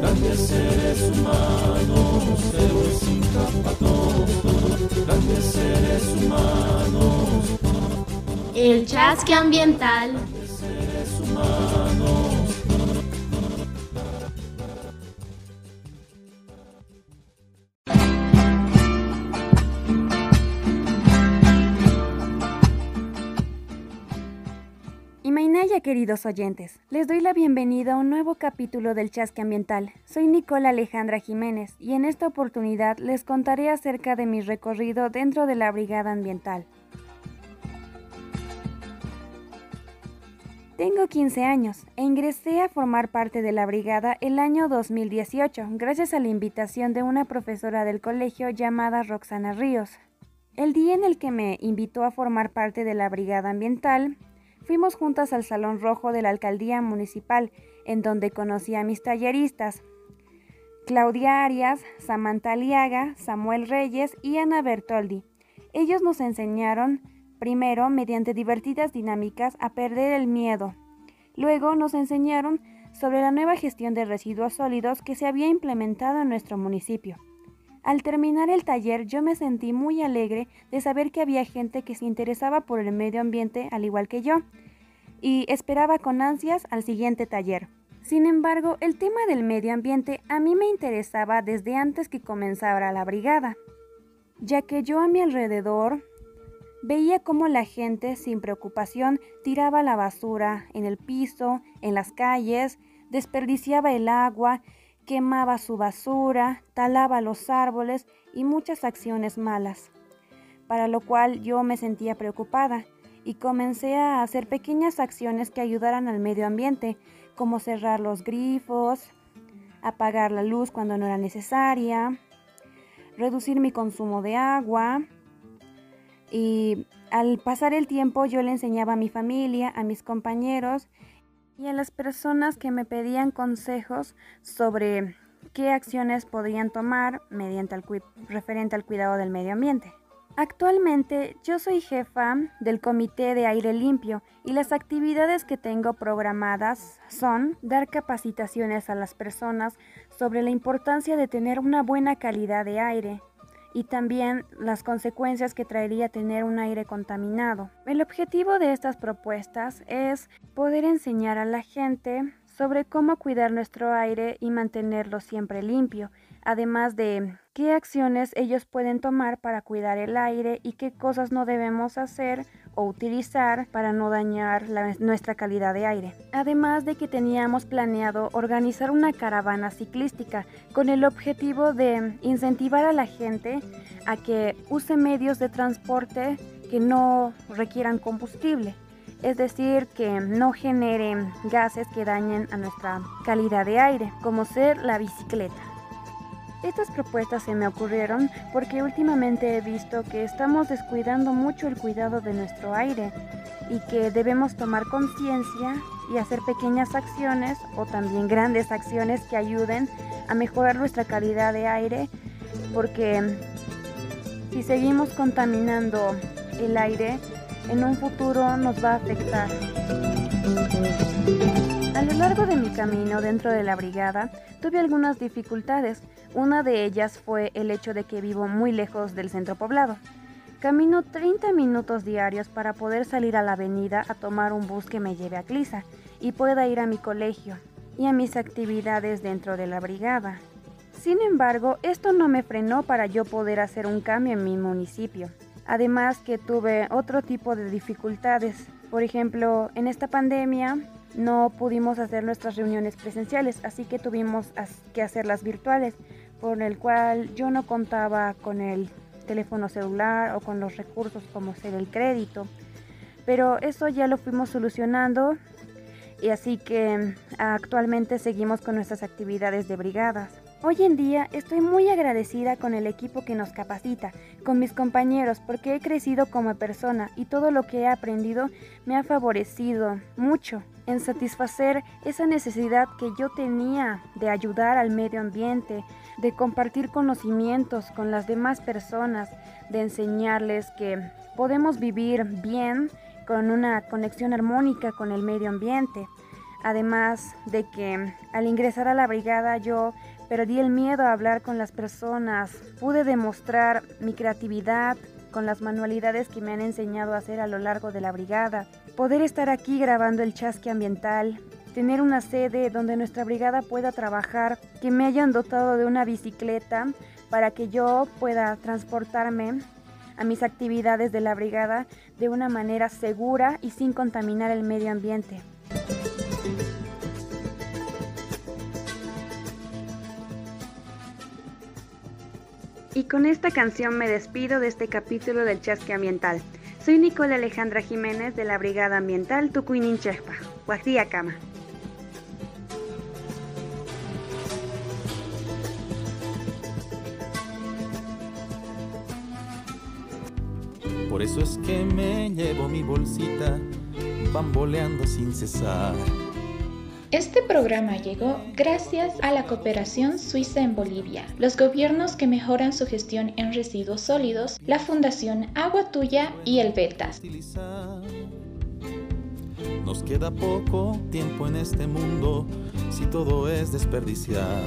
Grandes seres humanos, héroes sin capa Grandes seres humanos. El chasque ambiental. Grandes seres humanos. Imainaya, queridos oyentes, les doy la bienvenida a un nuevo capítulo del Chasque Ambiental. Soy Nicola Alejandra Jiménez y en esta oportunidad les contaré acerca de mi recorrido dentro de la Brigada Ambiental. Tengo 15 años e ingresé a formar parte de la brigada el año 2018 gracias a la invitación de una profesora del colegio llamada Roxana Ríos. El día en el que me invitó a formar parte de la brigada ambiental Fuimos juntas al Salón Rojo de la Alcaldía Municipal, en donde conocí a mis talleristas, Claudia Arias, Samantha Aliaga, Samuel Reyes y Ana Bertoldi. Ellos nos enseñaron, primero, mediante divertidas dinámicas, a perder el miedo. Luego nos enseñaron sobre la nueva gestión de residuos sólidos que se había implementado en nuestro municipio. Al terminar el taller yo me sentí muy alegre de saber que había gente que se interesaba por el medio ambiente al igual que yo y esperaba con ansias al siguiente taller. Sin embargo, el tema del medio ambiente a mí me interesaba desde antes que comenzara la brigada, ya que yo a mi alrededor veía cómo la gente sin preocupación tiraba la basura en el piso, en las calles, desperdiciaba el agua quemaba su basura, talaba los árboles y muchas acciones malas, para lo cual yo me sentía preocupada y comencé a hacer pequeñas acciones que ayudaran al medio ambiente, como cerrar los grifos, apagar la luz cuando no era necesaria, reducir mi consumo de agua. Y al pasar el tiempo yo le enseñaba a mi familia, a mis compañeros y a las personas que me pedían consejos sobre qué acciones podrían tomar referente al cuidado del medio ambiente. Actualmente yo soy jefa del Comité de Aire Limpio y las actividades que tengo programadas son dar capacitaciones a las personas sobre la importancia de tener una buena calidad de aire, y también las consecuencias que traería tener un aire contaminado. El objetivo de estas propuestas es poder enseñar a la gente sobre cómo cuidar nuestro aire y mantenerlo siempre limpio, además de qué acciones ellos pueden tomar para cuidar el aire y qué cosas no debemos hacer o utilizar para no dañar nuestra calidad de aire. Además de que teníamos planeado organizar una caravana ciclística con el objetivo de incentivar a la gente a que use medios de transporte que no requieran combustible es decir, que no generen gases que dañen a nuestra calidad de aire, como ser la bicicleta. Estas propuestas se me ocurrieron porque últimamente he visto que estamos descuidando mucho el cuidado de nuestro aire y que debemos tomar conciencia y hacer pequeñas acciones o también grandes acciones que ayuden a mejorar nuestra calidad de aire porque si seguimos contaminando el aire en un futuro nos va a afectar. A lo largo de mi camino dentro de la brigada tuve algunas dificultades. Una de ellas fue el hecho de que vivo muy lejos del centro poblado. Camino 30 minutos diarios para poder salir a la avenida a tomar un bus que me lleve a Clisa y pueda ir a mi colegio y a mis actividades dentro de la brigada. Sin embargo, esto no me frenó para yo poder hacer un cambio en mi municipio. Además que tuve otro tipo de dificultades. Por ejemplo, en esta pandemia no pudimos hacer nuestras reuniones presenciales, así que tuvimos que hacerlas virtuales, por el cual yo no contaba con el teléfono celular o con los recursos como ser el crédito. Pero eso ya lo fuimos solucionando y así que actualmente seguimos con nuestras actividades de brigadas. Hoy en día estoy muy agradecida con el equipo que nos capacita, con mis compañeros, porque he crecido como persona y todo lo que he aprendido me ha favorecido mucho en satisfacer esa necesidad que yo tenía de ayudar al medio ambiente, de compartir conocimientos con las demás personas, de enseñarles que podemos vivir bien con una conexión armónica con el medio ambiente. Además de que al ingresar a la brigada yo perdí el miedo a hablar con las personas, pude demostrar mi creatividad con las manualidades que me han enseñado a hacer a lo largo de la brigada, poder estar aquí grabando el chasque ambiental, tener una sede donde nuestra brigada pueda trabajar, que me hayan dotado de una bicicleta para que yo pueda transportarme a mis actividades de la brigada de una manera segura y sin contaminar el medio ambiente. Y con esta canción me despido de este capítulo del Chasque Ambiental. Soy Nicole Alejandra Jiménez de la Brigada Ambiental Tucuinin Chespa, Cama. Por eso es que me llevo mi bolsita, bamboleando sin cesar. Este programa llegó gracias a la cooperación suiza en Bolivia, los gobiernos que mejoran su gestión en residuos sólidos, la Fundación Agua Tuya y el Betas. Nos queda poco tiempo en este mundo si todo es desperdiciar.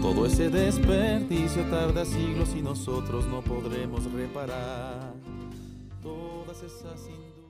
Todo ese desperdicio tarda siglos y nosotros no podremos reparar todas esas industrias.